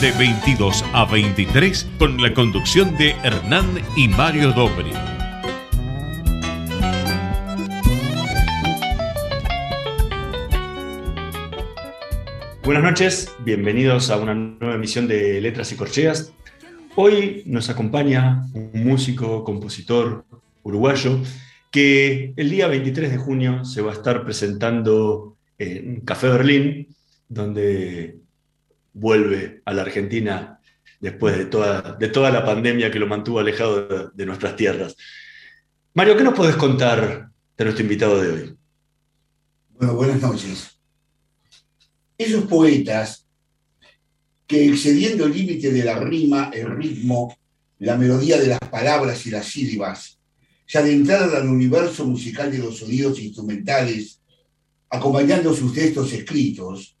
de 22 a 23 con la conducción de Hernán y Mario Dobri. Buenas noches, bienvenidos a una nueva emisión de Letras y Corcheas. Hoy nos acompaña un músico, compositor uruguayo que el día 23 de junio se va a estar presentando en Café Berlín, donde vuelve a la Argentina después de toda, de toda la pandemia que lo mantuvo alejado de, de nuestras tierras. Mario, ¿qué nos podés contar de nuestro invitado de hoy? Bueno, buenas noches. Esos poetas que excediendo el límite de la rima, el ritmo, la melodía de las palabras y las sílabas, se adentraron al universo musical de los sonidos instrumentales, acompañando sus textos escritos,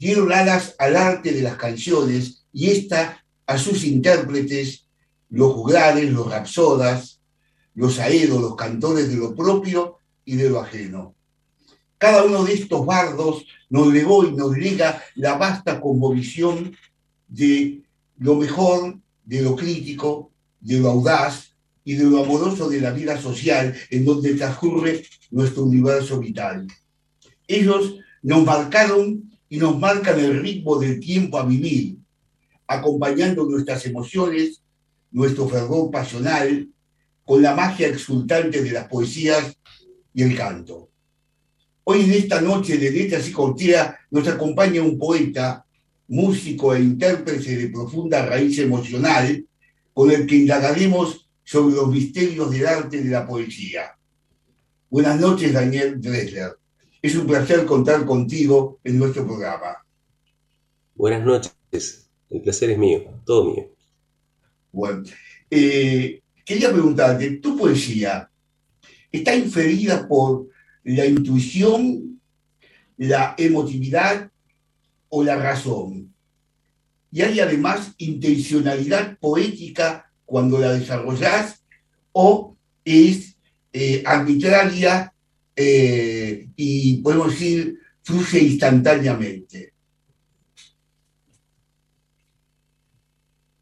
dieron alas al arte de las canciones y esta a sus intérpretes, los juglares, los rapsodas, los aedos, los cantores de lo propio y de lo ajeno. Cada uno de estos bardos nos legó y nos lega la vasta conmovisión de lo mejor, de lo crítico, de lo audaz y de lo amoroso de la vida social en donde transcurre nuestro universo vital. Ellos nos marcaron y nos marcan el ritmo del tiempo a vivir, acompañando nuestras emociones, nuestro fervor pasional, con la magia exultante de las poesías y el canto. Hoy en esta noche de letras y cortea nos acompaña un poeta, músico e intérprete de profunda raíz emocional, con el que indagaremos sobre los misterios del arte de la poesía. Buenas noches, Daniel Dresler. Es un placer contar contigo en nuestro programa. Buenas noches, el placer es mío, todo mío. Bueno, eh, quería preguntarte, ¿tu poesía está inferida por la intuición, la emotividad o la razón? ¿Y hay además intencionalidad poética cuando la desarrollas o es eh, arbitraria eh, y podemos decir, fluye instantáneamente.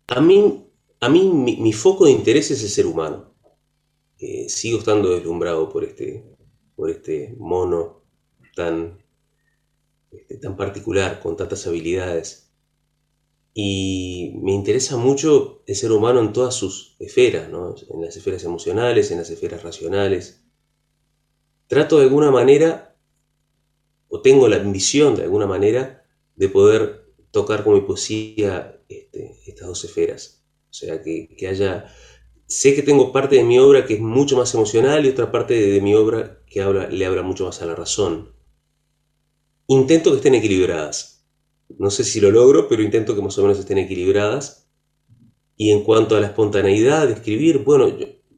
A mí, a mí mi, foco de interés es el ser humano. Eh, sigo estando deslumbrado por este, por este mono tan, este, tan particular, con tantas habilidades. Y me interesa mucho el ser humano en todas sus esferas, ¿no? en las esferas emocionales, en las esferas racionales, trato de alguna manera, o tengo la ambición de alguna manera, de poder tocar con mi poesía este, estas dos esferas. O sea, que, haya... Sé que tengo parte de mi obra que es mucho más emocional y otra parte de, mi obra que habla, le habla mucho más a la razón. Intento que estén equilibradas. No sé si lo logro, pero intento que más o menos estén equilibradas. Y en cuanto a la espontaneidad de escribir, bueno,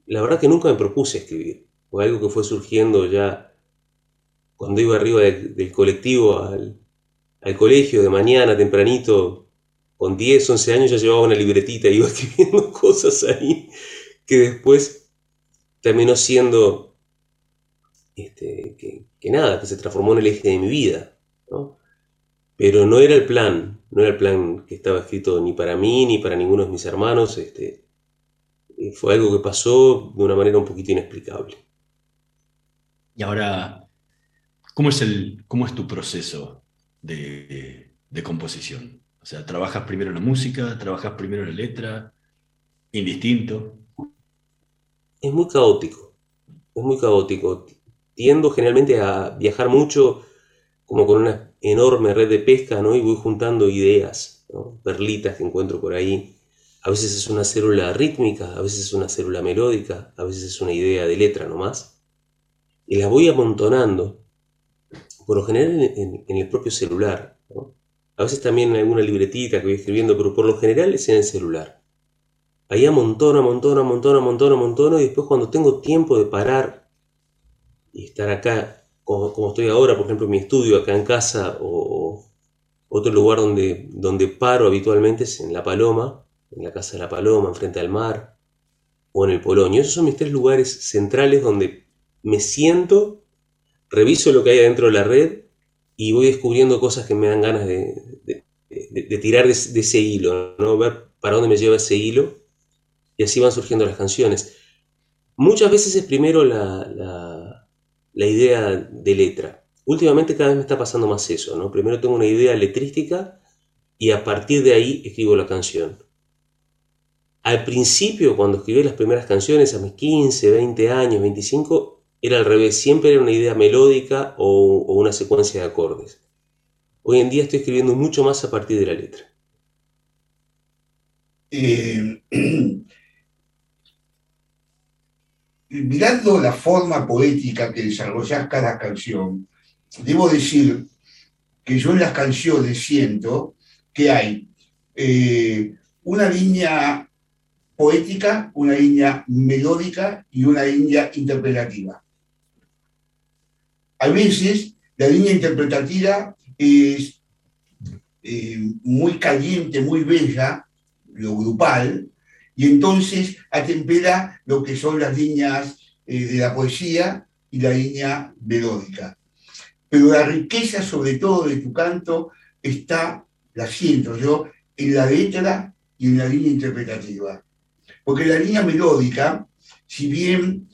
la verdad que nunca me propuse escribir o algo que fue surgiendo ya cuando iba arriba del colectivo al, colegio de mañana, tempranito, con 10, 11 años ya llevaba una libretita y iba escribiendo cosas ahí que después terminó siendo este, que, nada, que se transformó en el eje de mi vida. Pero no era el plan, no era el plan que estaba escrito ni para mí ni para ninguno de mis hermanos. Este, fue algo que pasó de una manera un poquito inexplicable. Y ahora, ¿cómo es, el, cómo es tu proceso de, composición? O sea, ¿trabajas primero la música? ¿Trabajas primero la letra? ¿Indistinto? Es muy caótico. Es muy caótico. Tiendo generalmente a viajar mucho como con una enorme red de pesca, ¿no? Y voy juntando ideas, perlitas que encuentro por ahí. A veces es una célula rítmica, a veces es una célula melódica, a veces es una idea de letra nomás y las voy amontonando, por lo general en, el propio celular. a veces también en alguna libretita que voy escribiendo, pero por lo general es en el celular. Ahí amontono, amontono, amontono, amontono, amontono, y después cuando tengo tiempo de parar y estar acá, como, estoy ahora, por ejemplo, en mi estudio, acá en casa, o, otro lugar donde, donde paro habitualmente es en La Paloma, en la Casa de la Paloma, enfrente al mar, o en el Polonio. Esos son mis tres lugares centrales donde me siento, reviso lo que hay adentro de la red y voy descubriendo cosas que me dan ganas de, tirar de, ese hilo, ¿no? ver para dónde me lleva ese hilo y así van surgiendo las canciones. Muchas veces es primero la, idea de letra. Últimamente cada vez me está pasando más eso, ¿no? Primero tengo una idea letrística y a partir de ahí escribo la canción. Al principio, cuando escribí las primeras canciones, a mis 15, 20 años, 25, era al revés, siempre era una idea melódica o, una secuencia de acordes. Hoy en día estoy escribiendo mucho más a partir de la letra. Eh, mirando la forma poética que desarrollas cada canción, debo decir que yo en las canciones siento que hay eh, una línea poética, una línea melódica y una línea interpretativa. A veces la línea interpretativa es eh, muy caliente, muy bella, lo grupal, y entonces atempera lo que son las líneas eh, de la poesía y la línea melódica. Pero la riqueza, sobre todo, de tu canto está, la siento yo, en la letra y en la línea interpretativa. Porque la línea melódica, si bien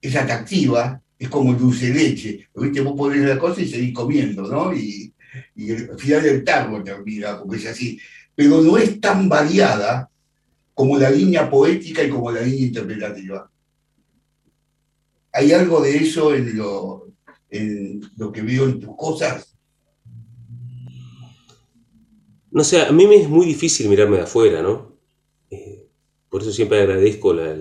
es atractiva, es como dulce leche. ¿viste? Vos pones la cosa y seguís comiendo, ¿no? Y, y al final del tarro termina, porque es así. Pero no es tan variada como la línea poética y como la línea interpretativa. ¿Hay algo de eso en lo, en lo que veo en tus cosas? No sé, a mí me es muy difícil mirarme de afuera, ¿no? Eh, por eso siempre agradezco la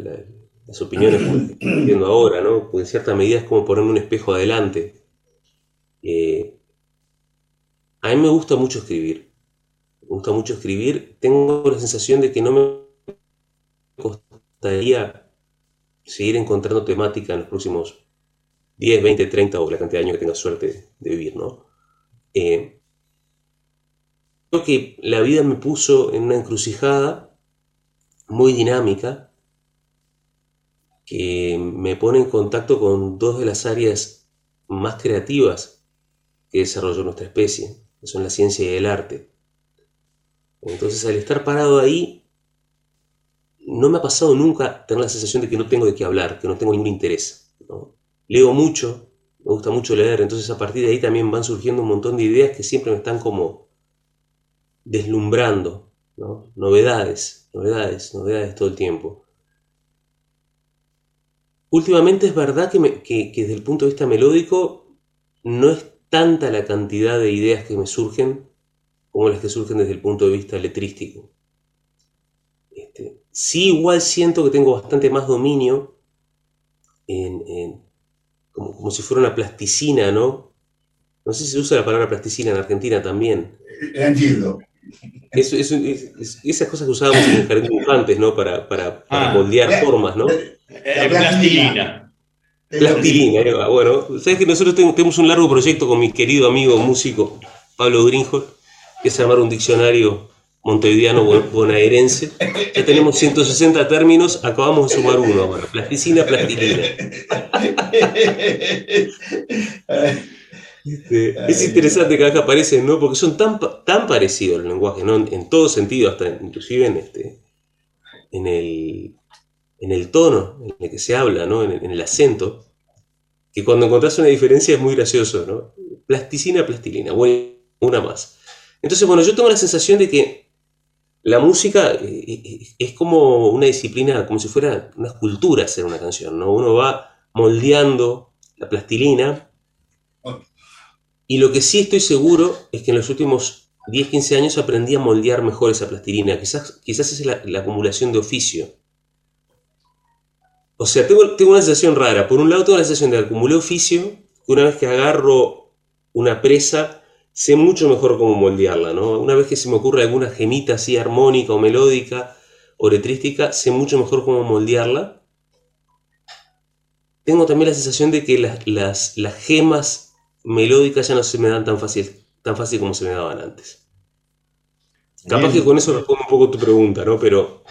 las opiniones que estoy viendo ahora, ¿no? Porque en cierta medida es como ponerme un espejo adelante. Eh, a mí me gusta mucho escribir. Me gusta mucho escribir. Tengo la sensación de que no me costaría seguir encontrando temática en los próximos 10, 20, 30 o la cantidad de años que tenga suerte de vivir, ¿no? Eh, creo que la vida me puso en una encrucijada muy dinámica que me pone en contacto con dos de las áreas más creativas que desarrolló nuestra especie, que son la ciencia y el arte. Entonces, al estar parado ahí, no me ha pasado nunca tener la sensación de que no tengo de qué hablar, que no tengo ningún interés. Leo mucho, me gusta mucho leer, entonces a partir de ahí también van surgiendo un montón de ideas que siempre me están como deslumbrando, novedades, novedades, novedades todo el tiempo. Últimamente es verdad que, desde el punto de vista melódico no es tanta la cantidad de ideas que me surgen como las que surgen desde el punto de vista letrístico. Este, sí, igual siento que tengo bastante más dominio en, como, si fuera una plasticina, ¿no? No sé si se usa la palabra plasticina en Argentina también. Entiendo. esas cosas que usábamos en el jardín de infantes, ¿no? Para, para, ah. moldear formas, ¿no? La plastilina. Plastilina, bueno, sabes que nosotros tenemos un largo proyecto con mi querido amigo músico Pablo Grinjo, que es armar un diccionario montevideano bonaerense. Ya tenemos 160 términos, acabamos de sumar uno ahora, plasticina, plastilina. Este, es interesante que acá aparecen, ¿no? Porque son tan, tan parecidos los lenguajes, ¿no? En todo sentido, hasta inclusive en, este, en el en el tono en el que se habla, ¿no? en, el acento, que cuando encontrás una diferencia es muy gracioso. ¿no? Plasticina, plastilina, bueno, una más. Entonces, bueno, yo tengo la sensación de que la música eh, eh, es como una disciplina, como si fuera una escultura hacer una canción, ¿no? Uno va moldeando la plastilina y lo que sí estoy seguro es que en los últimos 10, 15 años aprendí a moldear mejor esa plastilina. Quizás, quizás es la acumulación de oficio. O sea, tengo, una sensación rara. Por un lado, tengo la sensación de acumular oficio, que una vez que agarro una presa, sé mucho mejor cómo moldearla, ¿no? Una vez que se me ocurre alguna gemita así armónica o melódica o letrística, sé mucho mejor cómo moldearla. Tengo también la sensación de que las, las, gemas melódicas ya no se me dan tan fácil, tan fácil como se me daban antes. Capaz que con eso respondo un poco tu pregunta, ¿no? Pero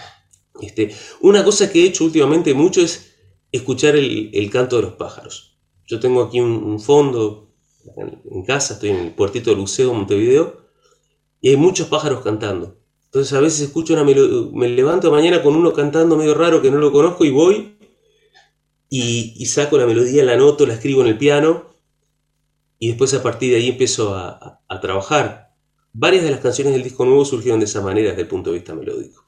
este, una cosa que he hecho últimamente mucho es escuchar el, canto de los pájaros. Yo tengo aquí un fondo en, casa, estoy en el puertito del Luceo, Montevideo, y hay muchos pájaros cantando. Entonces a veces escucho una melodía, me levanto mañana con uno cantando medio raro que no lo conozco y voy y, saco la melodía, la noto, la escribo en el piano y después a partir de ahí empiezo a, trabajar. Varias de las canciones del disco nuevo surgieron de esa manera desde el punto de vista melódico.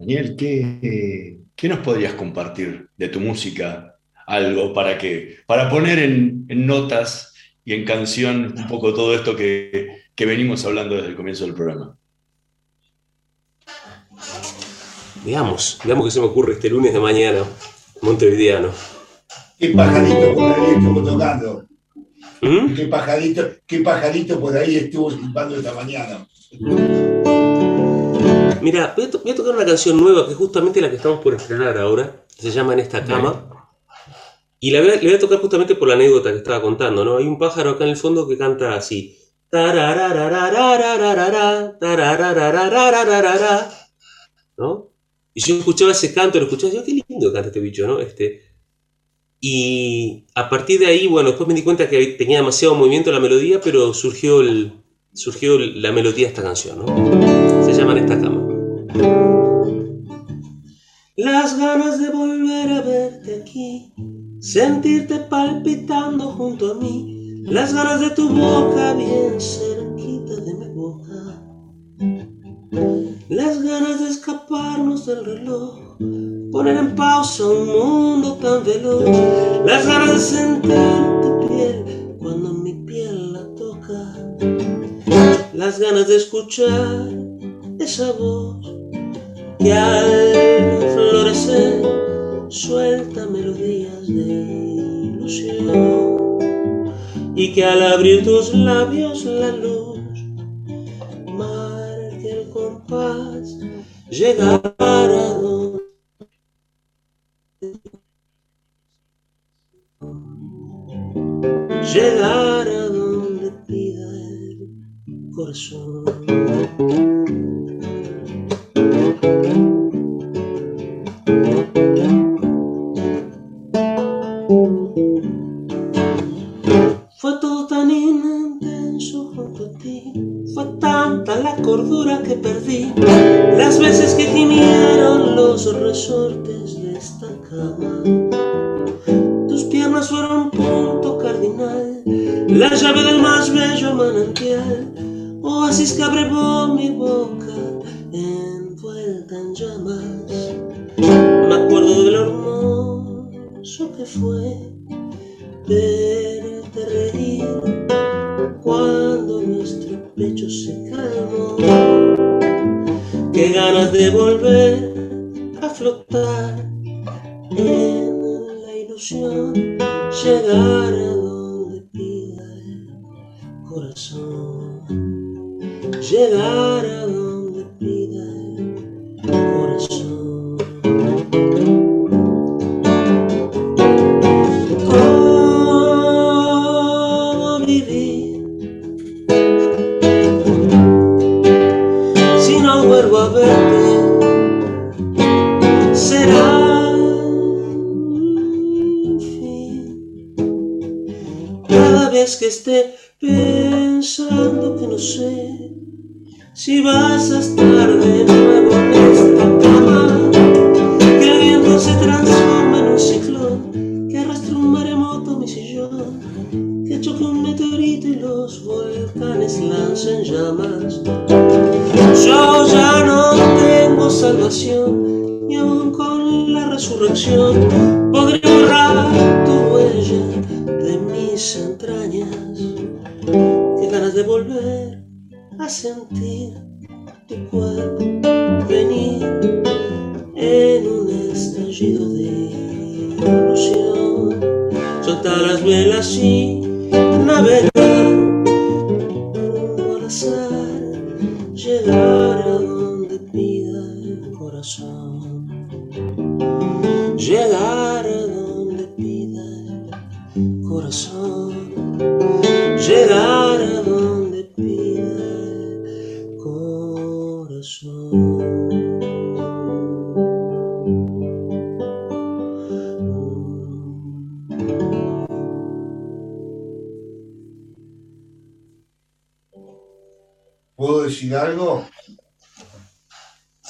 Daniel, ¿qué, ¿qué, nos podrías compartir de tu música algo para, que, para poner en, notas y en canción un poco todo esto que, venimos hablando desde el comienzo del programa. Veamos, veamos qué se me ocurre este lunes de mañana, montevideano. ¿Qué pajarito por ahí estuvo tocando? ¿Mm? ¿Qué, pajarito, ¿Qué pajarito por ahí estuvo silbando esta mañana? Mira, voy a, voy a, tocar una canción nueva que es justamente la que estamos por estrenar ahora. Se llama En esta cama. Y le voy, a, tocar justamente por la anécdota que estaba contando, ¿no? Hay un pájaro acá en el fondo que canta así. ¿No? Y yo escuchaba ese canto, lo escuchaba y yo, qué lindo canta este bicho, ¿no? Este, y a partir de ahí, bueno, después me di cuenta que tenía demasiado movimiento la melodía, pero surgió, el, surgió la melodía de esta canción, ¿no? Se llama En esta cama. Las ganas de volver a verte aquí sentirte palpitando junto a mí, las ganas de tu boca bien cerquita de mi boca, las ganas de escaparnos del reloj, poner en pausa un mundo tan veloz, las ganas de sentir tu piel cuando mi piel la toca, las ganas de escuchar esa voz que al florecer suelta melodías de ilusión y que al abrir tus labios la luz marque el compás llegar a donde llegar donde pida el corazón. Fue todo tan intenso junto a ti, fue tanta la cordura que perdí, las veces que gimieron los resortes de esta cama. Tus piernas fueron punto cardinal, la llave del más bello manantial, oasis que abrevó mi boca envuelta en llamas. Que fue verte reír cuando nuestro pecho se calmó. Qué ganas de volver a flotar en la ilusión, llegar a donde pida el corazón, llegar a que esté pensando que no sé si vas a estar de nuevo en esta cama. Que el viento se transforme en un ciclón, que arrastre un maremoto mi sillón, que choque un meteorito y los volcanes lancen llamas. Yo ya no tengo salvación y aún con la resurrección a sentir. Tu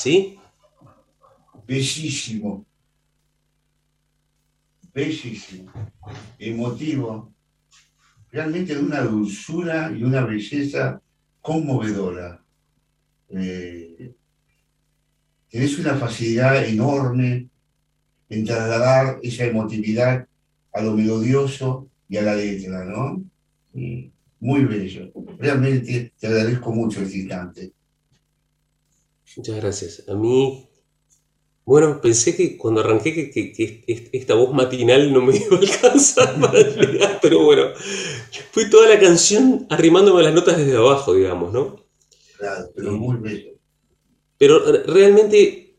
¿Sí? Bellísimo. Bellísimo. Emotivo. Realmente de una dulzura y una belleza conmovedora. Eh, tenés una facilidad enorme en trasladar esa emotividad a lo melodioso y a la letra, ¿no? Sí muy bello. Realmente te agradezco mucho este instante. Muchas gracias. A mí, bueno, pensé que cuando arranqué que, esta voz matinal no me iba a alcanzar para llegar, pero bueno, fui toda la canción arrimándome las notas desde abajo, digamos, ¿no? Claro, pero muy bello. Pero realmente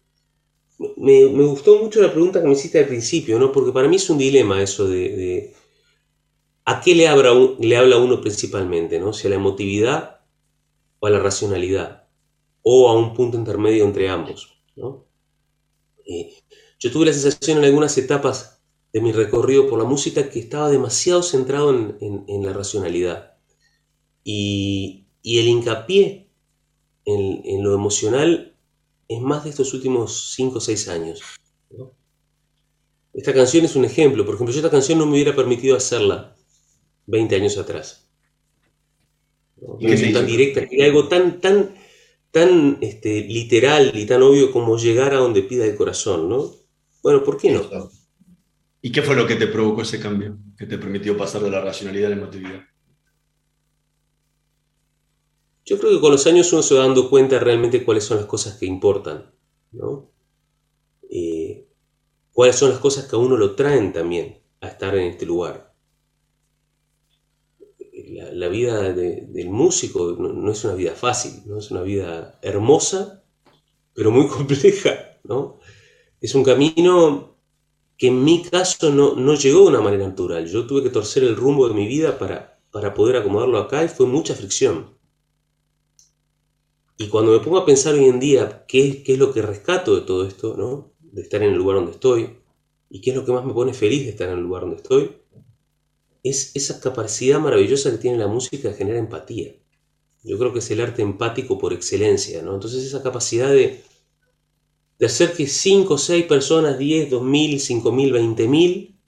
me, gustó mucho la pregunta que me hiciste al principio, ¿no? Porque para mí es un dilema eso de ¿A qué le habla, le habla uno principalmente? ¿no? Si a la emotividad o a la racionalidad, o a un punto intermedio entre ambos. Eh, yo tuve la sensación en algunas etapas de mi recorrido por la música que estaba demasiado centrado en, la racionalidad. Y, el hincapié en, lo emocional es más de estos últimos 5 o 6 años. Esta canción es un ejemplo. Por ejemplo, yo esta canción no me hubiera permitido hacerla 20 años atrás. ¿no? tan directa, que algo tan, tan, tan este, literal y tan obvio como llegar a donde pida el corazón, ¿no? Bueno, ¿por qué no? ¿Y qué fue lo que te provocó ese cambio, que te permitió pasar de la racionalidad a la emotividad? Yo creo que con los años uno se va dando cuenta realmente cuáles son las cosas que importan, ¿no? Eh, cuáles son las cosas que a uno lo traen también a estar en este lugar la, vida del músico no, es una vida fácil, ¿no? es una vida hermosa, pero muy compleja. ¿no? Es un camino que en mi caso no, no, llegó de una manera natural. Yo tuve que torcer el rumbo de mi vida para, para poder acomodarlo acá y fue mucha fricción. Y cuando me pongo a pensar hoy en día qué, qué es lo que rescato de todo esto, ¿no? de estar en el lugar donde estoy, y qué es lo que más me pone feliz de estar en el lugar donde estoy, es esa capacidad maravillosa que tiene la música de generar empatía. Yo creo que es el arte empático por excelencia, ¿no? Entonces esa capacidad de, hacer que 5, 6 personas, 10, 2000, 5000, 20000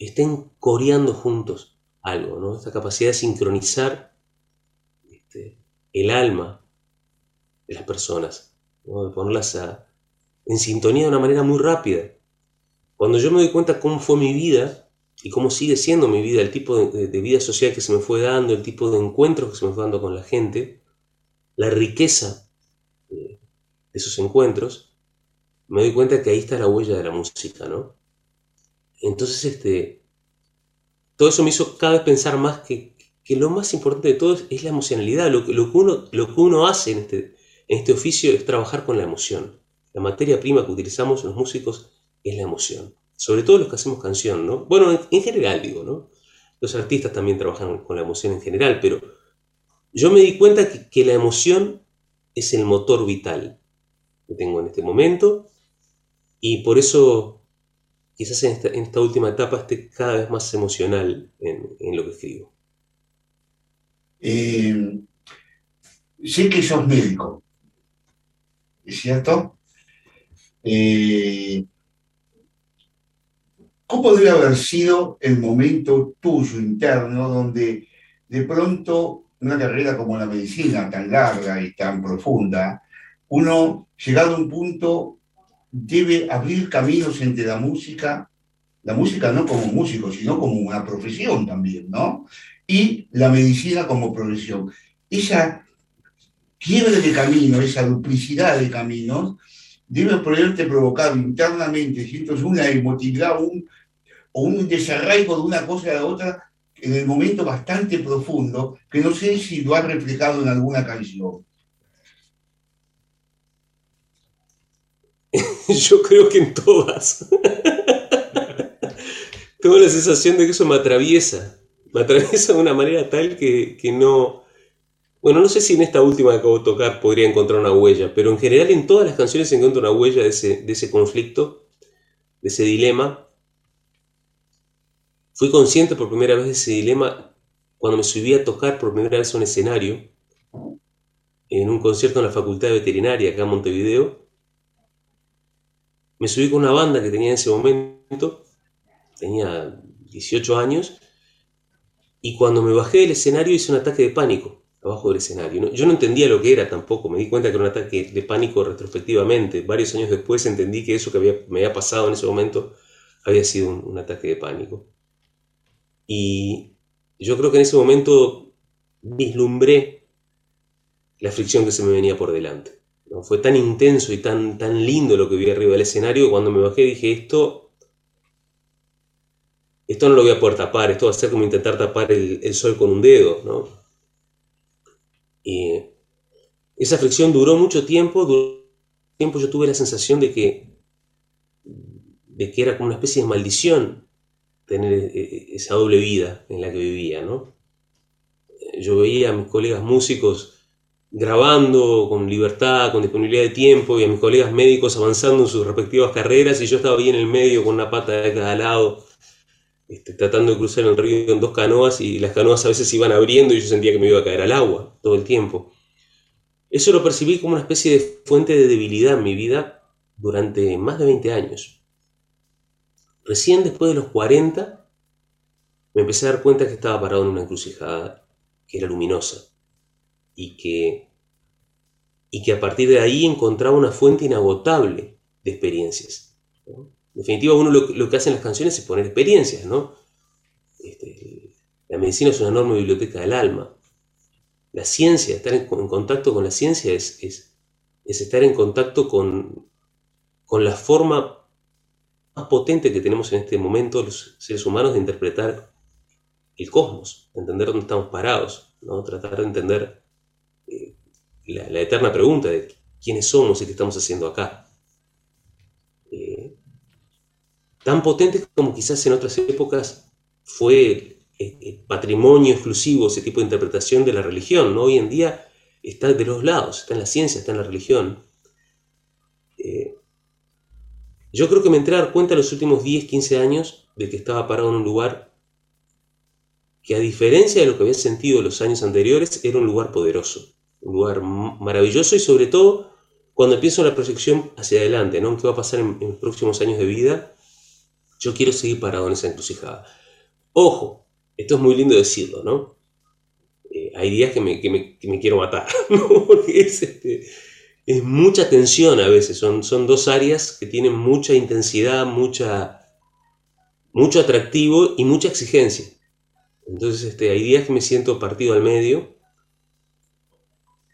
estén coreando juntos algo, ¿no? Esta capacidad de sincronizar este, el alma de las personas, de ponerlas en sintonía de una manera muy rápida. Cuando yo me doy cuenta cómo fue mi vida, y cómo sigue siendo mi vida, el tipo de, vida social que se me fue dando, el tipo de encuentros que se me fue dando con la gente, la riqueza de, esos encuentros, me doy cuenta que ahí está la huella de la música, ¿no? Entonces, este, todo eso me hizo cada vez pensar más que, lo más importante de todo es, la emocionalidad. Lo, lo, que uno, lo que uno hace en este, en este oficio es trabajar con la emoción. La materia prima que utilizamos los músicos es la emoción sobre todo los que hacemos canción, ¿no? Bueno, en, general digo, ¿no? Los artistas también trabajan con la emoción en general, pero yo me di cuenta que, la emoción es el motor vital que tengo en este momento y por eso quizás en esta, última etapa esté cada vez más emocional en, lo que escribo. Eh, sé que sos médico, ¿es cierto? Eh, ¿Cómo debe haber sido el momento tuyo interno donde de pronto una carrera como la medicina, tan larga y tan profunda, uno, llegado a un punto, debe abrir caminos entre la música, la música no como músico, sino como una profesión también, ¿no? Y la medicina como profesión. Esa quiebre de camino, esa duplicidad de caminos, debe poderte provocar internamente, sientes una emotividad, un, o un desarraigo de una cosa a la otra en el momento bastante profundo, que no sé si lo ha reflejado en alguna canción. yo creo que en todas. Tengo la sensación de que eso me atraviesa. Me atraviesa de una manera tal que, que no... Bueno, no sé si en esta última que acabo de tocar podría encontrar una huella, pero en general en todas las canciones encuentro una huella de ese, de ese conflicto, de ese dilema. Fui consciente por primera vez de ese dilema cuando me subí a tocar por primera vez un escenario en un concierto en la Facultad de Veterinaria acá en Montevideo. Me subí con una banda que tenía en ese momento, tenía 18 años, y cuando me bajé del escenario hice un ataque de pánico abajo del escenario. Yo no entendía lo que era tampoco, me di cuenta que era un ataque de pánico retrospectivamente. Varios años después entendí que eso que me había pasado en ese momento había sido un, un ataque de pánico. Y yo creo que en ese momento vislumbré la fricción que se me venía por delante. ¿no? Fue tan intenso y tan, tan lindo lo que vi arriba del escenario cuando me bajé dije, esto, esto no lo voy a poder tapar, esto va a ser como intentar tapar el, sol con un dedo. ¿no? Y esa fricción duró mucho tiempo, duró tiempo yo tuve la sensación de que, de que era como una especie de maldición tener e, e, esa doble vida en la que vivía, ¿no? Yo veía a mis colegas músicos grabando con libertad, con disponibilidad de tiempo, y a mis colegas médicos avanzando en sus respectivas carreras, y yo estaba ahí en el medio con una pata de cada lado, este, tratando de cruzar el río en dos canoas, y las canoas a veces iban abriendo y yo sentía que me iba a caer al agua todo el tiempo. Eso lo percibí como una especie de fuente de debilidad en mi vida durante más de 20 años. Recién después de los 40 me empecé a dar cuenta que estaba parado en una encrucijada que era luminosa y que, y que a partir de ahí encontraba una fuente inagotable de experiencias. En definitiva, uno lo, que hace en las canciones es poner experiencias, ¿no? Este, la medicina es una enorme biblioteca del alma. La ciencia, estar en, contacto con la ciencia es, es, estar en contacto con, con la forma más potente que tenemos en este momento los seres humanos de interpretar el cosmos, de entender dónde estamos parados, ¿no? tratar de entender la, eterna pregunta de quiénes somos y qué estamos haciendo acá. Eh, tan potente como quizás en otras épocas fue el, patrimonio exclusivo, ese tipo de interpretación de la religión. ¿no? Hoy en día está de los lados, está en la ciencia, está en la religión. Eh, yo creo que me entré a dar cuenta en los últimos 10, 15 años de que estaba parado en un lugar que a diferencia de lo que había sentido los años anteriores, era un lugar poderoso un lugar maravilloso y sobre todo cuando pienso en la proyección hacia adelante, ¿no? ¿Qué va a pasar en, los próximos años de vida? Yo quiero seguir parado en esa encrucijada. Ojo, esto es muy lindo decirlo, ¿no? Eh, hay días que me, quiero matar, ¿no? Porque es, este, es, mucha tensión a veces, son, son dos áreas que tienen mucha intensidad, mucha, mucho atractivo y mucha exigencia. Entonces este, hay días que me siento partido al medio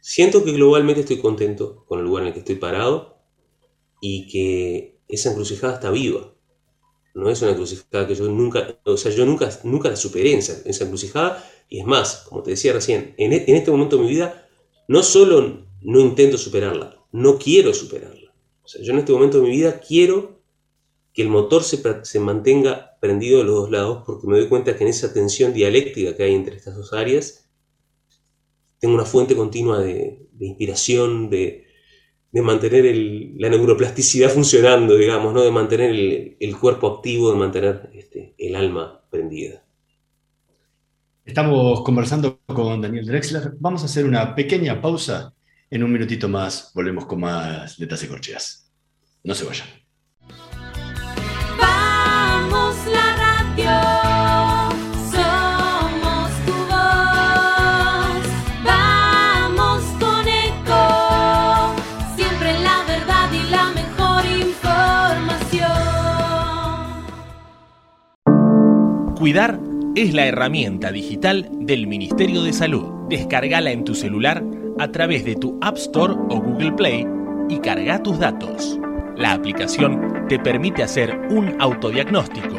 Siento que globalmente estoy contento con el lugar en el que estoy parado y que esa encrucijada está viva. No es una encrucijada que yo nunca, o sea, yo nunca, nunca la superé esa, esa encrucijada. Y es más, como te decía recién, en, e, en este momento de mi vida no solo no intento superarla, no quiero superarla. O sea, yo en este momento de mi vida quiero que el motor se, se, mantenga prendido de los dos lados porque me doy cuenta que en esa tensión dialéctica que hay entre estas dos áreas tengo una fuente continua de, inspiración, de, mantener la neuroplasticidad funcionando, digamos, ¿no? de mantener el, cuerpo activo, de mantener este, el alma prendida. Estamos conversando con Daniel Drexler. Vamos a hacer una pequeña pausa. En un minutito más volvemos con más letras y corcheas. No se vayan. Vamos la radio. Cuidar es la herramienta digital del Ministerio de Salud. Descargala en tu celular a través de tu App Store o Google Play y carga tus datos. La aplicación te permite hacer un autodiagnóstico,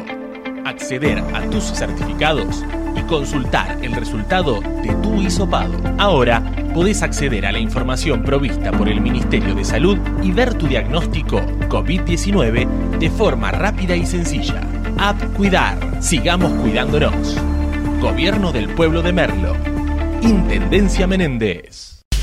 acceder a tus certificados y consultar el resultado de tu hisopado. Ahora podés acceder a la información provista por el Ministerio de Salud y ver tu diagnóstico COVID-19 de forma rápida y sencilla. App Cuidar. Sigamos cuidándonos. Gobierno del Pueblo de Merlo. Intendencia Menéndez.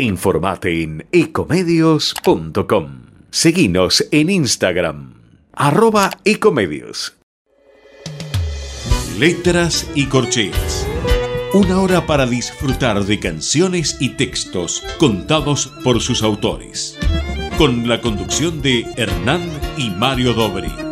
Informate en ecomedios.com. Seguinos en Instagram, arroba ecomedios. Letras y corcheas. Una hora para disfrutar de canciones y textos contados por sus autores. Con la conducción de Hernán y Mario Dobri.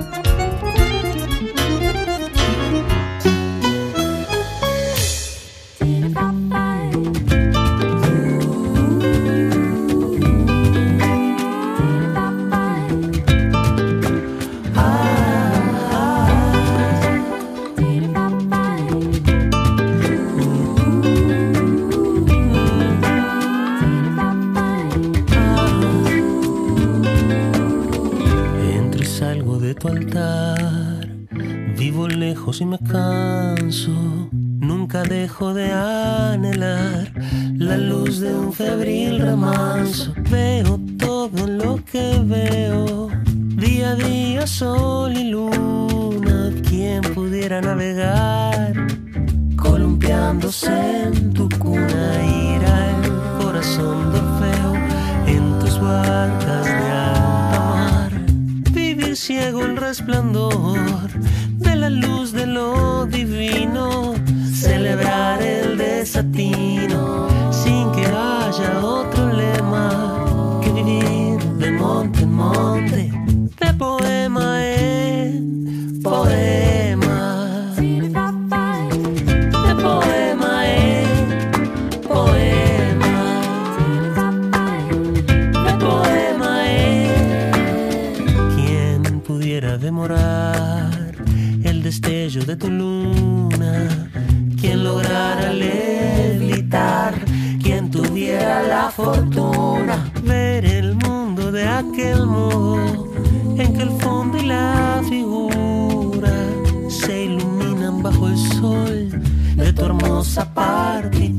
de tu hermosa parte.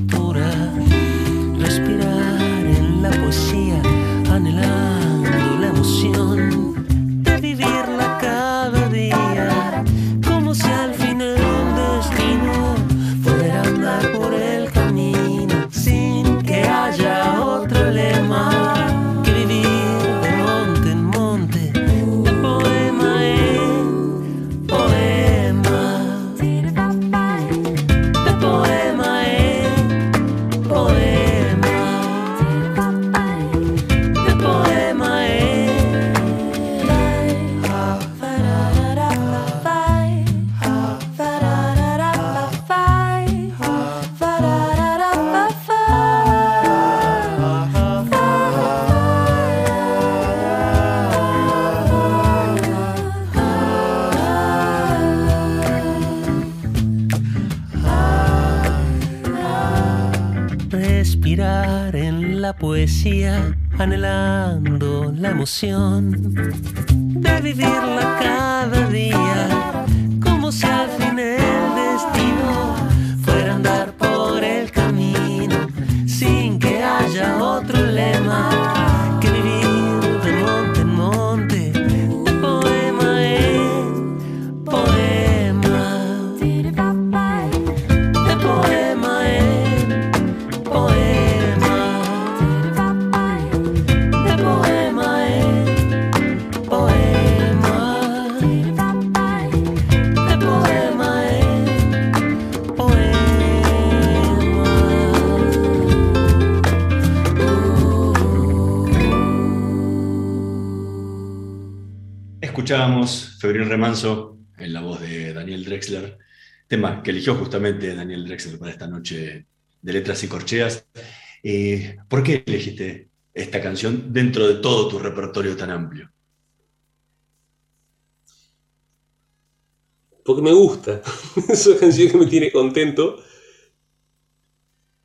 Remanso, en la voz de Daniel Drexler, tema que eligió justamente Daniel Drexler para esta noche de Letras y Corcheas. Eh, ¿Por qué elegiste esta canción dentro de todo tu repertorio tan amplio? Porque me gusta. es una canción que me tiene contento.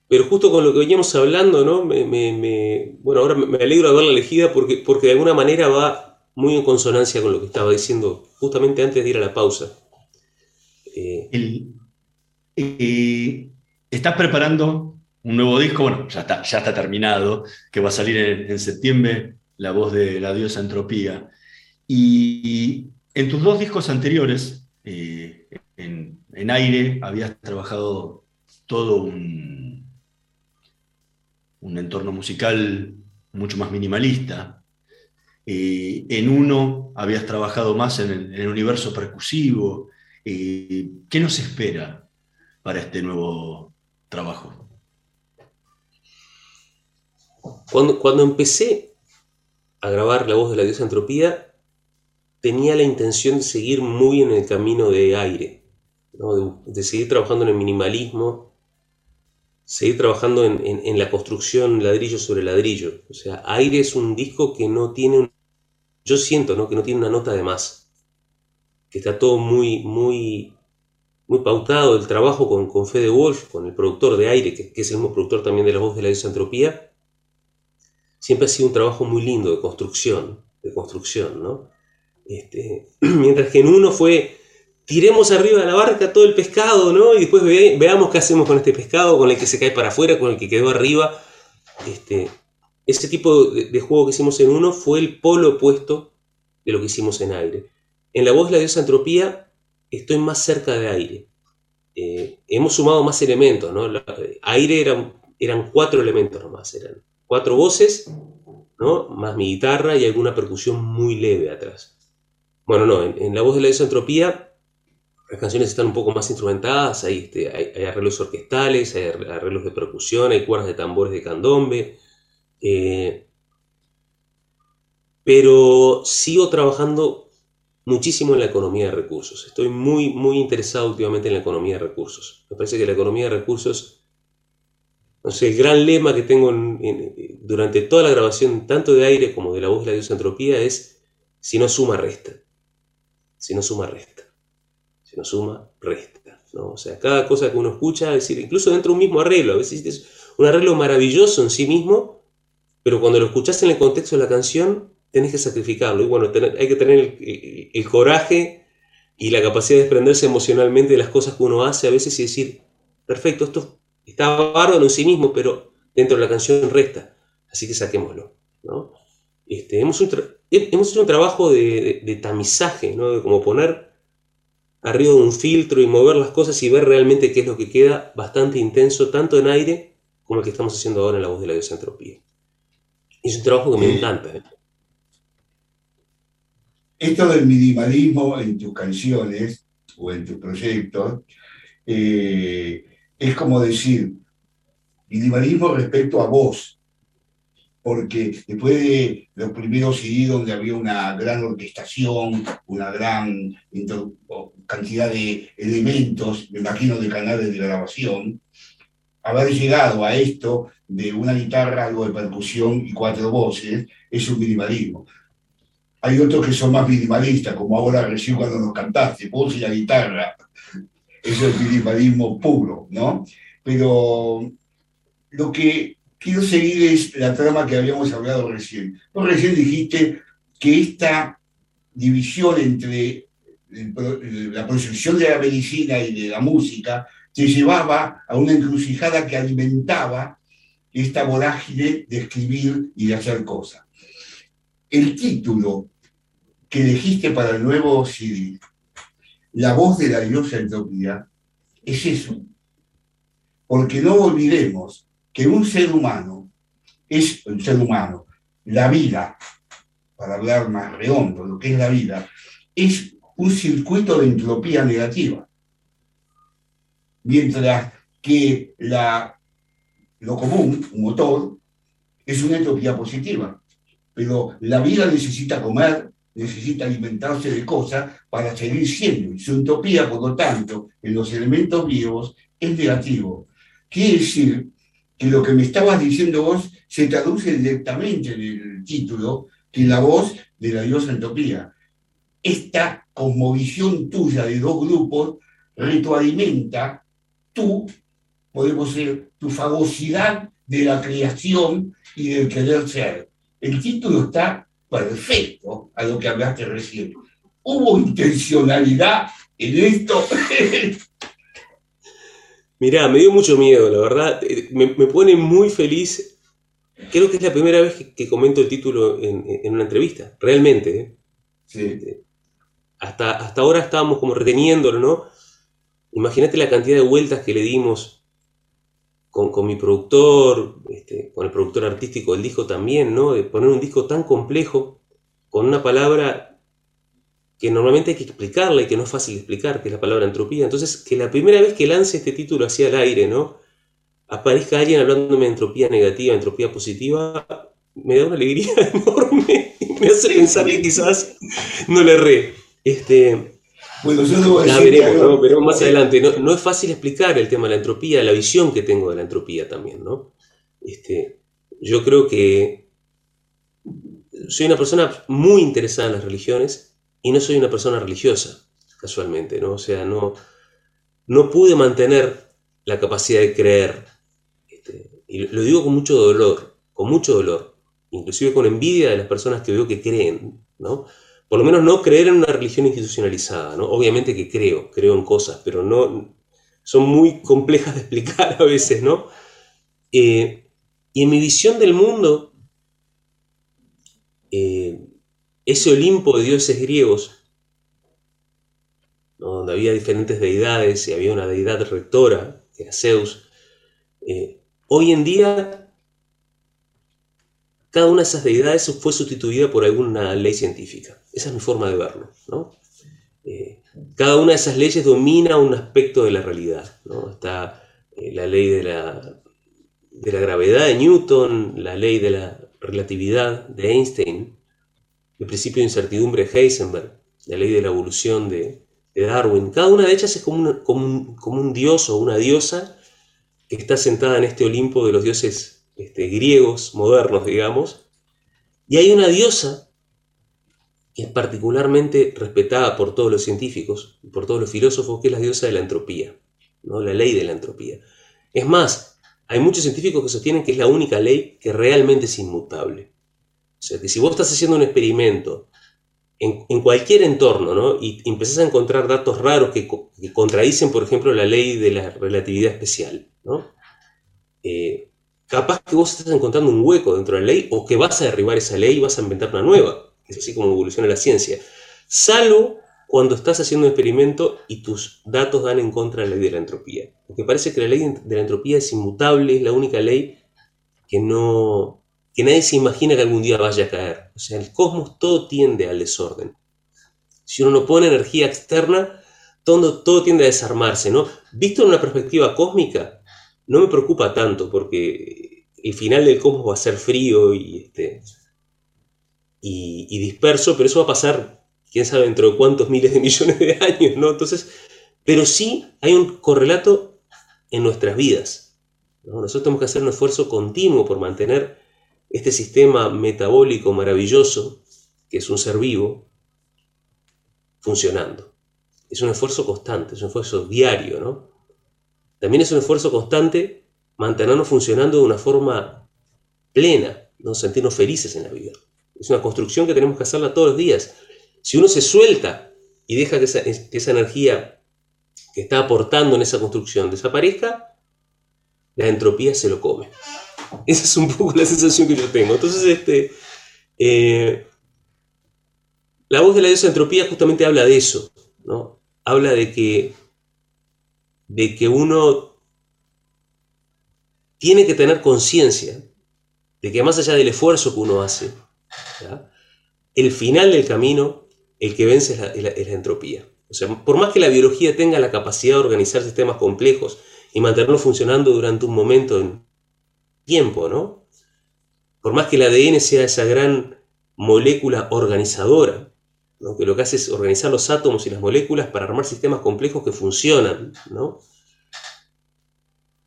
Pero justo con lo que veníamos hablando, ¿no? Me, me, me, bueno, ahora me alegro de haberla elegida porque, porque de alguna manera va muy en consonancia con lo que estaba diciendo justamente antes de ir a la pausa. Eh, estás preparando un nuevo disco, bueno, ya está, ya está terminado, que va a salir en, en septiembre, La voz de la diosa Entropía. Y en tus dos discos anteriores, eh, en, en aire, habías trabajado todo un, un entorno musical mucho más minimalista. Eh, en uno habías trabajado más en el, universo percusivo. Eh, ¿Qué nos espera para este nuevo trabajo? Cuando, cuando empecé a grabar La voz de la diosa entropía, tenía la intención de seguir muy en el camino de aire, de seguir trabajando en el minimalismo, seguir trabajando en, en- en la construcción ladrillo sobre ladrillo. O sea, aire es un disco que no tiene, un- yo siento ¿no? que no tiene una nota de más, que está todo muy, muy, muy pautado. El trabajo con, con Fede Wolf, con el productor de aire, que, es el mismo productor también de La voz de la diosa entropía, siempre ha sido un trabajo muy lindo de construcción, de construcción, ¿no? Este, mientras que en uno fue, tiremos arriba de la barca todo el pescado, ¿no? Y después ve- veamos qué hacemos con este pescado, con el que se cae para afuera, con el que quedó arriba. Este, ese tipo de, juego que hicimos en uno fue el polo opuesto de lo que hicimos en aire. En la voz de la diosa entropía estoy más cerca de aire. Eh, hemos sumado más elementos, ¿no? Aire eran, eran cuatro elementos nomás, eran cuatro voces, ¿no? Más mi guitarra y alguna percusión muy leve atrás. Bueno, no, en, la voz de la desentropía las canciones están un poco más instrumentadas, hay, este, hay, arreglos orquestales, hay arre- arreglos de percusión, hay cuerdas de tambores de candombe, eh, pero sigo trabajando muchísimo en la economía de recursos. Estoy muy, muy interesado últimamente en la economía de recursos. Me parece que la economía de recursos no el gran lema que tengo en- en- durante toda la grabación, tanto de aire como de la voz de la diosa entropía, es si no suma, resta. Si no suma, resta. Si no suma, resta. ¿no? O sea, cada cosa que uno escucha, es decir, incluso dentro de un mismo arreglo, a veces es un arreglo maravilloso en sí mismo, pero cuando lo escuchás en el contexto de la canción, tenés que sacrificarlo. Y bueno, hay que tener el, coraje y la capacidad de desprenderse emocionalmente de las cosas que uno hace a veces y decir, perfecto, esto está bárbaro en sí mismo, pero dentro de la canción resta, así que saquémoslo. ¿no? Este, hemos, hecho un trabajo de, tamizaje, ¿no? de como poner arriba de un filtro y mover las cosas y ver realmente qué es lo que queda, bastante intenso, tanto en aire como el que estamos haciendo ahora en la voz de la diosa entropía. Y es un trabajo que me encanta. ¿eh? Esto del minimalismo en tus canciones o en tus proyectos eh, es como decir, minimalismo respecto a vos, porque después de los primeros CD donde había una gran orquestación, una gran cantidad de elementos, me imagino de canales de grabación, haber llegado a esto de una guitarra, algo de percusión y cuatro voces, es un minimalismo. Hay otros que son más minimalistas, como ahora recién cuando nos cantaste, voz y la guitarra. Eso es minimalismo puro, ¿no? Pero lo que quiero seguir es la trama que habíamos hablado recién. Vos recién dijiste que esta división entre la proyección de la medicina y de la música te llevaba a una encrucijada que alimentaba esta vorágine de escribir y de hacer cosas. El título que elegiste para el nuevo CD, La voz de la diosa entropía, es eso. Porque no olvidemos que un ser humano es un ser humano. La vida, para hablar más redondo, lo que es la vida, es un circuito de entropía negativa. Mientras que la, lo común, un motor, es una entropía positiva. Pero la vida necesita comer, necesita alimentarse de cosas para seguir siendo. Su entropía, por lo tanto, en los elementos vivos es negativo. Quiere decir que lo que me estabas diciendo vos se traduce directamente en el título, que la voz de la diosa entropía. esta cosmovisión tuya de dos grupos retroalimenta tu, podemos decir, tu fagosidad de la creación y del querer ser. El título está perfecto a lo que hablaste recién. ¿Hubo intencionalidad en esto? Mirá, me dio mucho miedo, la verdad. Me, me pone muy feliz. Creo que es la primera vez que, que comento el título en, en una entrevista. Realmente. ¿eh? Sí. Hasta, hasta ahora estábamos como reteniéndolo, ¿no? Imagínate la cantidad de vueltas que le dimos con, con mi productor, este, con el productor artístico del disco también, ¿no? De poner un disco tan complejo con una palabra que normalmente hay que explicarla y que no es fácil explicar, que es la palabra entropía. Entonces, que la primera vez que lance este título hacia el aire, ¿no? Aparezca alguien hablándome de entropía negativa, entropía positiva, me da una alegría enorme y me hace pensar que quizás no le erré. Este, Bueno, yo debo ya decir veremos, ¿no? Veremos más adelante. No, no es fácil explicar el tema de la entropía, la visión que tengo de la entropía también, ¿no? Este, yo creo que soy una persona muy interesada en las religiones y no soy una persona religiosa, casualmente, ¿no? O sea, no, no pude mantener la capacidad de creer. Este, y lo digo con mucho dolor, con mucho dolor, inclusive con envidia de las personas que veo que creen, ¿no? Por lo menos no creer en una religión institucionalizada, ¿no? Obviamente que creo, creo en cosas, pero no son muy complejas de explicar a veces, ¿no? Eh, y en mi visión del mundo, eh, ese Olimpo de dioses griegos, donde había diferentes deidades y había una deidad rectora, que era Zeus, eh, hoy en día cada una de esas deidades fue sustituida por alguna ley científica. Esa es mi forma de verlo, ¿no? Eh, cada una de esas leyes domina un aspecto de la realidad, ¿no? Está eh, la ley de la, de la gravedad de Newton, la ley de la relatividad de Einstein, el principio de incertidumbre de Heisenberg, la ley de la evolución de, Darwin. Cada una de ellas es como un, como un dios o una diosa que está sentada en este Olimpo de los dioses este, griegos, modernos, digamos. Y hay una diosa que es particularmente respetada por todos los científicos y por todos los filósofos, que es la diosa de la entropía, ¿no? la ley de la entropía. Es más, hay muchos científicos que sostienen que es la única ley que realmente es inmutable. O sea, que si vos estás haciendo un experimento en, en cualquier entorno, ¿no? Y empezás a encontrar datos raros que, co- que contradicen, por ejemplo, la ley de la relatividad especial, ¿no? Eh, capaz que vos estás encontrando un hueco dentro de la ley o que vas a derribar esa ley y vas a inventar una nueva. Es así como evoluciona la ciencia. Salvo cuando estás haciendo un experimento y tus datos dan en contra de la ley de la entropía. Porque parece que la ley de la entropía es inmutable, es la única ley que no que nadie se imagina que algún día vaya a caer. O sea, el cosmos todo tiende al desorden. Si uno no pone energía externa, todo, todo tiende a desarmarse. Visto en una perspectiva cósmica, no me preocupa tanto porque el final del cosmos va a ser frío y, este, y, disperso, pero eso va a pasar, quién sabe, dentro de cuántos miles de millones de años, ¿no? Entonces, pero sí hay un correlato en nuestras vidas. ¿no? Nosotros tenemos que hacer un esfuerzo continuo por mantener este sistema metabólico maravilloso, que es un ser vivo, funcionando. Es un esfuerzo constante, es un esfuerzo diario, ¿no? También es un esfuerzo constante mantenernos funcionando de una forma plena, ¿no? sentirnos felices en la vida. Es una construcción que tenemos que hacerla todos los días. Si uno se suelta y deja que esa, energía que está aportando en esa construcción desaparezca, la entropía se lo come. Esa es un poco la sensación que yo tengo. Entonces, este, eh, la voz de la diosa entropía justamente habla de eso, ¿no? Habla de que, de que uno tiene que tener conciencia de que más allá del esfuerzo que uno hace, el final del camino, el que vence es la entropía. O sea, por más que la biología tenga la capacidad de organizar sistemas complejos y mantenerlos funcionando durante un momento en tiempo, ¿no? Por más que el ADN sea esa gran molécula organizadora, ¿no? que lo que hace es organizar los átomos y las moléculas para armar sistemas complejos que funcionan, ¿no?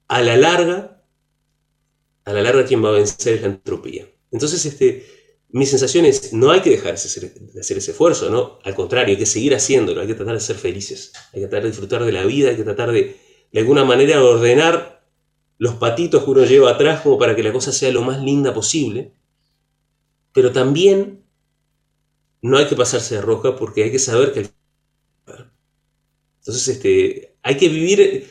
A la larga, a la larga quien va a vencer es la entropía. Entonces, este, mi sensación es, no hay que dejar de hacer, ese esfuerzo, ¿no? Al contrario, hay que seguir haciéndolo, hay que tratar de ser felices, hay que tratar de disfrutar de la vida, hay que tratar de, de alguna manera, ordenar los patitos que uno lleva atrás como para que la cosa sea lo más linda posible. Pero también no hay que pasarse de roja porque hay que saber que... Entonces, este, hay que vivir...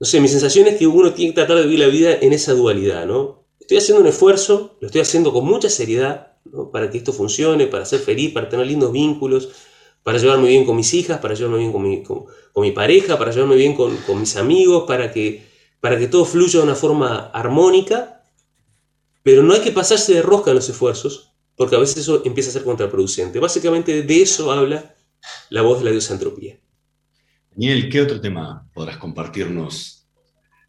No sé, mi sensación es que uno tiene que tratar de vivir la vida en esa dualidad, ¿no? Estoy haciendo un esfuerzo, lo estoy haciendo con mucha seriedad, para que esto funcione, para ser feliz, para tener lindos vínculos, para llevarme bien con mis hijas, para llevarme bien con mi, con, mi pareja, para llevarme bien con, mis amigos, para que, para que todo fluya de una forma armónica, pero no hay que pasarse de rosca en los esfuerzos, porque a veces eso empieza a ser contraproducente. Básicamente de eso habla la voz de la diosa entropía. Daniel, ¿qué otro tema podrás compartirnos?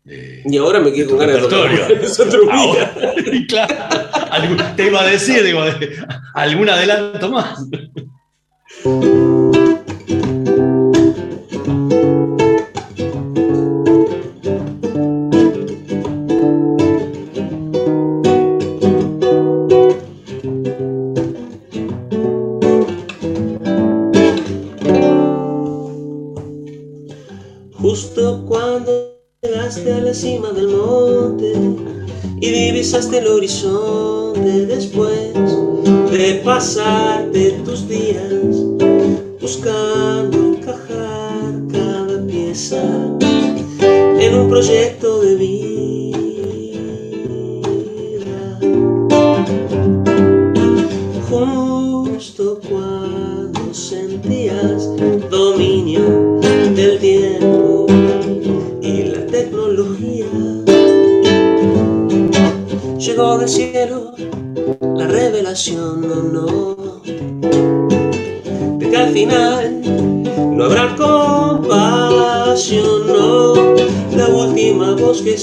De, y ahora me quedo con ganas de tocar claro, te iba a decir, digo, algún adelanto más. Divisaste el horizonte después de pasarte tus días buscando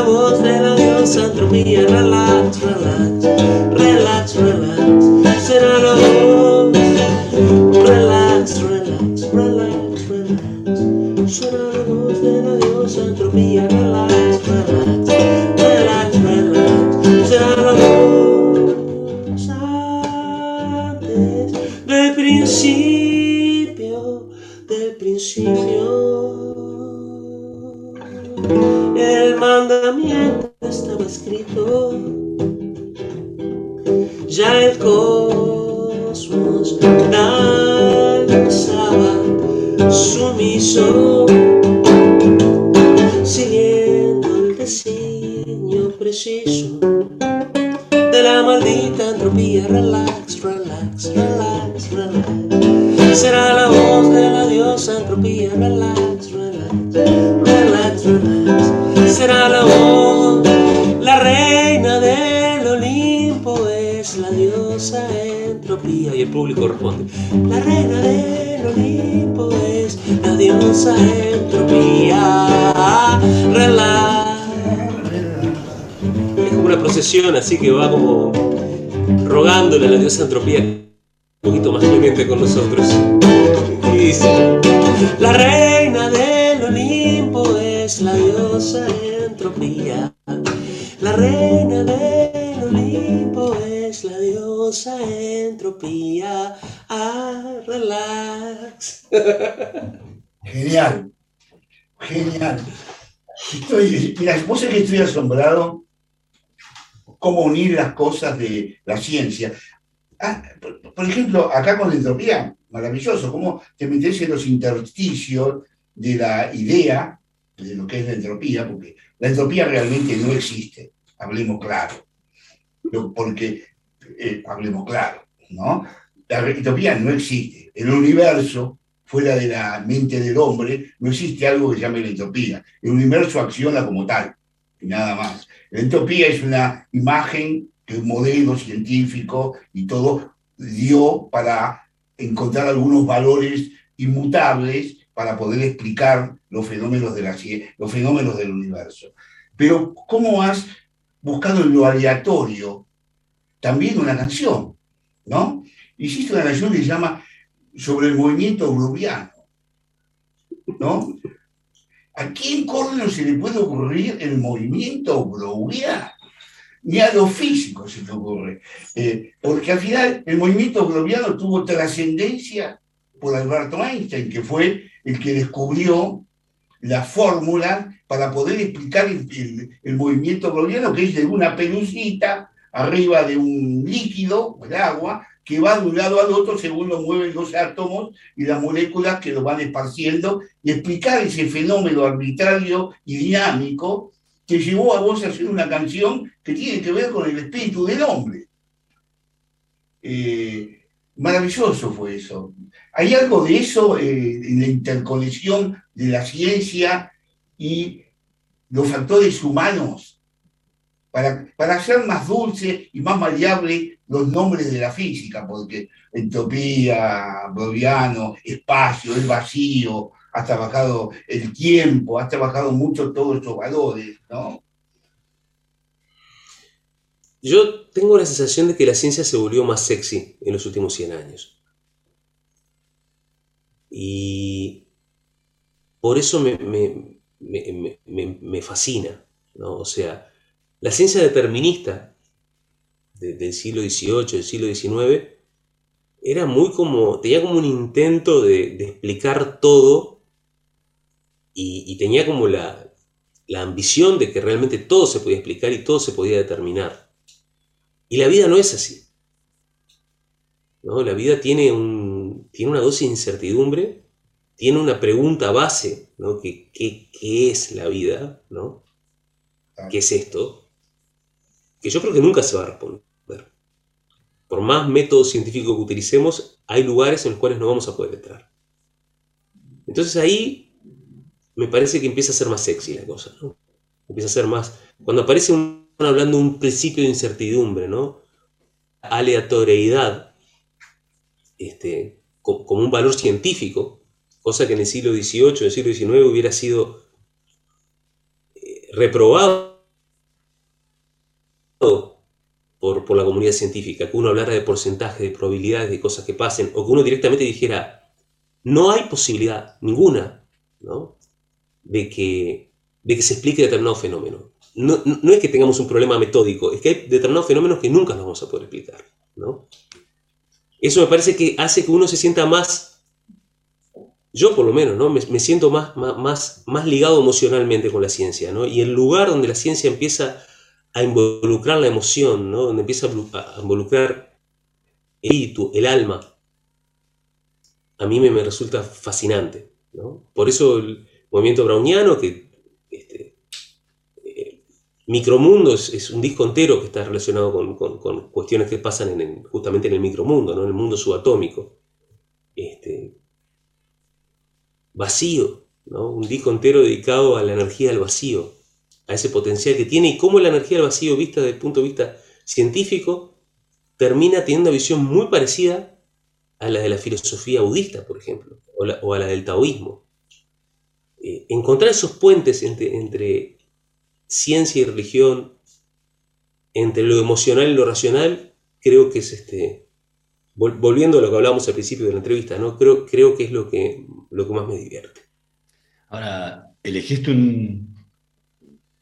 la voz de la diosa. Relax, relax, relax, entropía un poquito más clemente con nosotros. La reina del Olimpo es la diosa entropía. La reina del Olimpo es la diosa entropía. Ah, relax. Genial, genial. Estoy, mira, vos sabés que estoy asombrado cómo unir las cosas de la ciencia. Ah, por, por ejemplo, acá con la entropía, maravilloso, cómo te metes en los intersticios de la idea de lo que es la entropía, porque la entropía realmente no existe, hablemos claro. Porque, eh, hablemos claro, ¿no? La entropía no existe. El universo, fuera de la mente del hombre, no existe algo que se llame la entropía. El universo acciona como tal, y nada más. La entropía es una imagen modelo científico y todo dio para encontrar algunos valores inmutables para poder explicar los fenómenos, de la, los fenómenos del universo. Pero, ¿cómo has buscado en lo aleatorio también una canción? ¿No? Hiciste una canción que se llama Sobre el movimiento gruviano. ¿No? ¿A quién corno se le puede ocurrir el movimiento gruviano? Ni a los físicos se le ocurre. Eh, porque al final el movimiento globiano tuvo trascendencia por Alberto Einstein, que fue el que descubrió la fórmula para poder explicar el movimiento globiano, que es de una pelucita arriba de un líquido, el agua, que va de un lado al otro según lo mueven los átomos y las moléculas que lo van esparciendo, y explicar ese fenómeno arbitrario y dinámico que llevó a vos a hacer una canción que tiene que ver con el espíritu del hombre. Eh, maravilloso fue eso. ¿Hay algo de eso eh, en la interconexión de la ciencia y los factores humanos para, para hacer más dulce y más maleable los nombres de la física? Porque entropía, Broviano, espacio, el vacío, has trabajado el tiempo, has trabajado mucho todos estos valores, ¿no? Yo tengo la sensación de que la ciencia se volvió más sexy en los últimos 100 años. Y por eso me, me- me- me- fascina, ¿no? O sea, la ciencia determinista de- del siglo XVIII, del siglo XIX, era muy como, tenía como un intento de explicar todo y, tenía como la, la ambición de que realmente todo se podía explicar y todo se podía determinar. Y la vida no es así. ¿no? La vida tiene, un, tiene una dosis de incertidumbre, tiene una pregunta base, ¿no? ¿Qué, qué, es la vida? ¿no? ¿Qué es esto? Que yo creo que nunca se va a responder. Por más método científico que utilicemos, hay lugares en los cuales no vamos a poder entrar. Entonces ahí me parece que empieza a ser más sexy la cosa, ¿no? Empieza a ser más... Cuando aparece un, hablando de un principio de incertidumbre, ¿no? Aleatoriedad, este, co- como un valor científico, cosa que en el siglo XVIII, en el siglo XIX hubiera sido eh, reprobado por, por la comunidad científica, que uno hablara de porcentajes, de probabilidades, de cosas que pasen, o que uno directamente dijera, no hay posibilidad ninguna, ¿no? De que, de que se explique determinado fenómeno. No, no- es que tengamos un problema metódico, es que hay determinados fenómenos que nunca los vamos a poder explicar. ¿no? Eso me parece que hace que uno se sienta más, yo por lo menos, ¿no? me, me siento más, más, más, ligado emocionalmente con la ciencia. ¿no? Y el lugar donde la ciencia empieza a involucrar la emoción, ¿no? donde empieza a involucrar el espíritu, el alma, a mí me, me resulta fascinante. ¿no? Por eso el movimiento browniano, que este, eh, Micromundo es, un disco entero que está relacionado con, cuestiones que pasan justamente en el micromundo, ¿no? en el mundo subatómico. Este, vacío, ¿no? un disco entero dedicado a la energía del vacío, a ese potencial que tiene y cómo la energía del vacío, vista desde el punto de vista científico, termina teniendo una visión muy parecida a la de la filosofía budista, por ejemplo, o a la del taoísmo. Eh, encontrar esos puentes entre, entre ciencia y religión, entre lo emocional y lo racional, creo que es este. vol- Volviendo a lo que hablábamos al principio de la entrevista, ¿no? creo, creo que es lo que, lo que más me divierte. Ahora, elegiste un,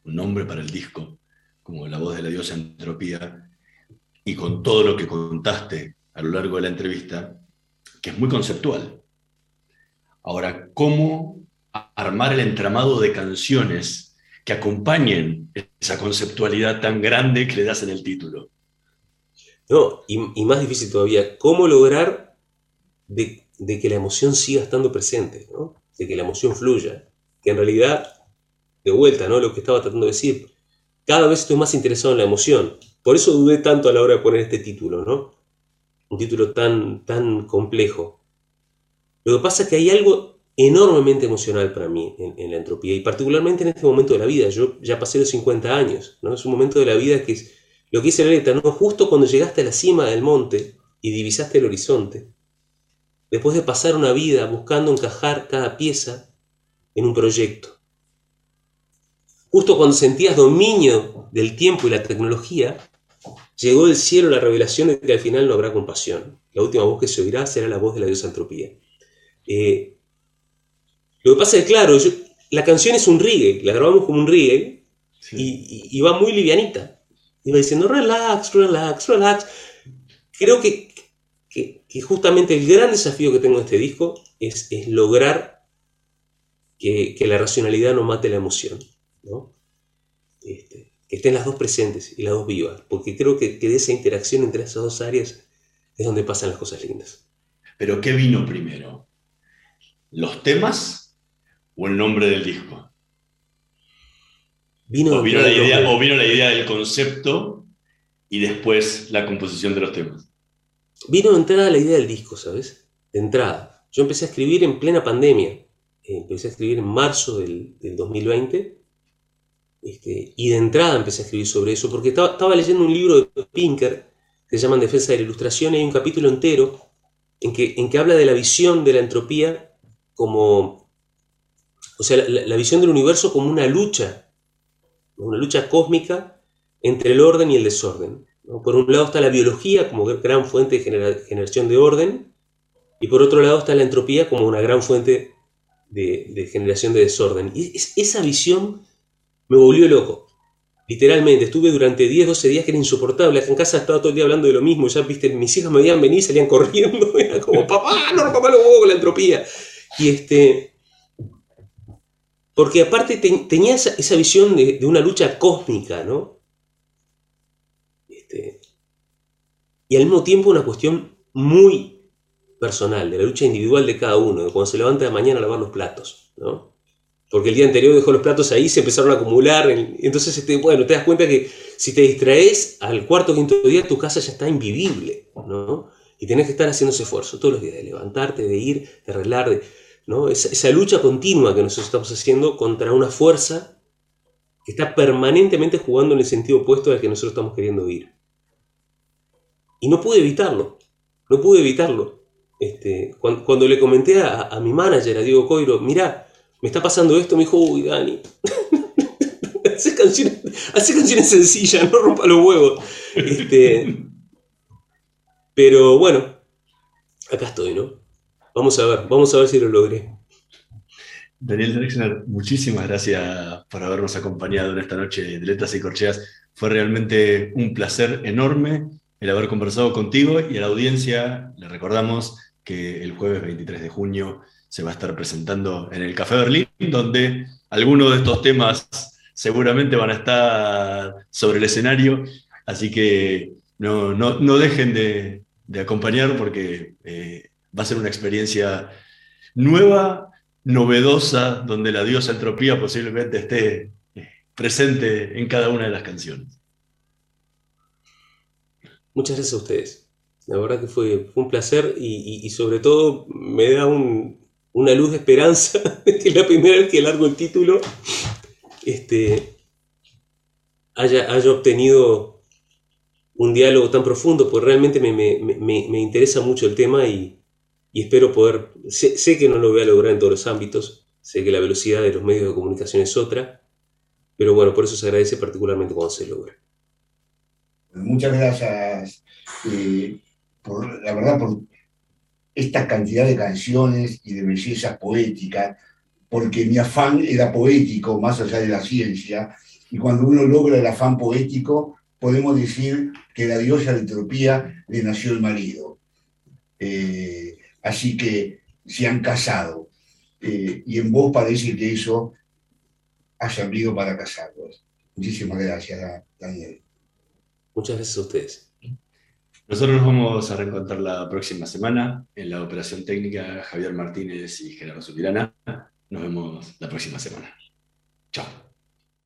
un nombre para el disco como La voz de la diosa entropía, y con todo lo que contaste a lo largo de la entrevista, que es muy conceptual. Ahora, ¿cómo armar el entramado de canciones que acompañen esa conceptualidad tan grande que le das en el título? No, y, más difícil todavía, ¿cómo lograr de, de que la emoción siga estando presente, ¿no? de que la emoción fluya? Que en realidad, de vuelta, ¿no? lo que estaba tratando de decir, cada vez estoy más interesado en la emoción. Por eso dudé tanto a la hora de poner este título, ¿no? Un título tan, tan complejo. Lo que pasa es que hay algo enormemente emocional para mí en, la entropía, y particularmente en este momento de la vida. Yo ya pasé los 50 años, ¿no? Es un momento de la vida que es lo que dice la letra, ¿no? Justo cuando llegaste a la cima del monte y divisaste el horizonte, después de pasar una vida buscando encajar cada pieza en un proyecto. Justo cuando sentías dominio del tiempo y la tecnología, llegó del cielo la revelación de que al final no habrá compasión. La última voz que se oirá será la voz de la diosa entropía. Eh, lo que pasa es que, claro, yo- la canción es un reggae, la grabamos como un reggae y, y- y va muy livianita. Iba diciendo, relax, relax, relax. Creo que, que- que justamente el gran desafío que tengo en este disco es, es lograr que, que la racionalidad no mate la emoción, ¿no? Este, que estén las dos presentes y las dos vivas, porque creo que, que de esa interacción entre esas dos áreas es donde pasan las cosas lindas. Pero ¿qué vino primero? ¿Los temas o el nombre del disco? Vino, ¿O vino, la idea, o vino la idea del concepto y después la composición de los temas? Vino de entrada la idea del disco, ¿sabes? De entrada. Yo empecé a escribir en plena pandemia. Eh, empecé a escribir en marzo del, del 2020. Este, y de entrada empecé a escribir sobre eso, porque estaba, estaba leyendo un libro de Pinker que se llama En Defensa de la Ilustración, y hay un capítulo entero en que, en que habla de la visión de la entropía como. O sea, la, visión del universo como una lucha, una lucha cósmica entre el orden y el desorden. Por un lado está la biología como gran fuente de genera- generación de orden, y por otro lado está la entropía como una gran fuente de, generación de desorden. Y es- esa visión me volvió loco. Literalmente, estuve durante 10, 12 días que era insoportable. En casa estaba todo el día hablando de lo mismo. Ya, viste, mis hijas me veían venir salían corriendo. Era como, papá, no rompa los huevos con la entropía. Y este. Porque aparte te- tenía esa, esa visión de, una lucha cósmica, ¿no? Este, y al mismo tiempo una cuestión muy personal, de la lucha individual de cada uno, de cuando se levanta de mañana a lavar los platos, ¿no? Porque el día anterior dejó los platos ahí, se empezaron a acumular, en- entonces, este, bueno, te das cuenta que si te distraes al cuarto o quinto día, tu casa ya está invivible, ¿no? Y tenés que estar haciendo ese esfuerzo todos los días, de levantarte, de ir, de arreglar, de, ¿no? Esa, esa lucha continua que nosotros estamos haciendo contra una fuerza que está permanentemente jugando en el sentido opuesto al que nosotros estamos queriendo ir. Y no pude evitarlo, no pude evitarlo. Este, cuando, le comenté a, mi manager, a Diego Coiro, mirá, me está pasando esto, me dijo, uy, Dani, hace canciones, hace canciones sencillas, no rompa los huevos. Este, pero bueno, acá estoy, ¿no? Vamos a ver, vamos a ver si lo logré. Daniel Drexler, muchísimas gracias por habernos acompañado en esta noche de Letras y Corcheas. Fue realmente un placer enorme el haber conversado contigo y a la audiencia le recordamos que el jueves 23 de junio se va a estar presentando en el Café Berlín, donde algunos de estos temas seguramente van a estar sobre el escenario, así que no, no, no dejen de, de acompañar porque eh, va a ser una experiencia nueva, novedosa, donde la diosa entropía posiblemente esté eh, presente en cada una de las canciones. Muchas gracias a ustedes. La verdad que fue, un placer y, sobre todo me da un- una luz de esperanza que la primera vez que largo el título este, haya, haya obtenido un diálogo tan profundo, porque realmente me, me- me- me interesa mucho el tema y, y espero poder, sé, sé que no lo voy a lograr en todos los ámbitos, sé que la velocidad de los medios de comunicación es otra, pero bueno, por eso se agradece particularmente cuando se logra. Muchas gracias, eh, por, la verdad, por esta cantidad de canciones y de belleza poética, porque mi afán era poético, más allá de la ciencia, Y cuando uno logra el afán poético, podemos decir que la diosa de entropía le nació el marido. Eh, así que se han casado. Eh, y en vos parece que eso ha servido para casarlos. Muchísimas gracias, Daniel. Muchas gracias a ustedes. Nosotros nos vamos a reencontrar la próxima semana en la operación técnica Javier Martínez y Gerardo Subirana. Nos vemos la próxima semana. Chao.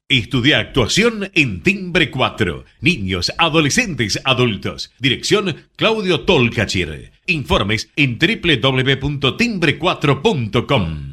Estudia actuación en Timbre 4. Niños, adolescentes, adultos. Dirección Claudio Tolcachir. Informes en www.timbre4.com.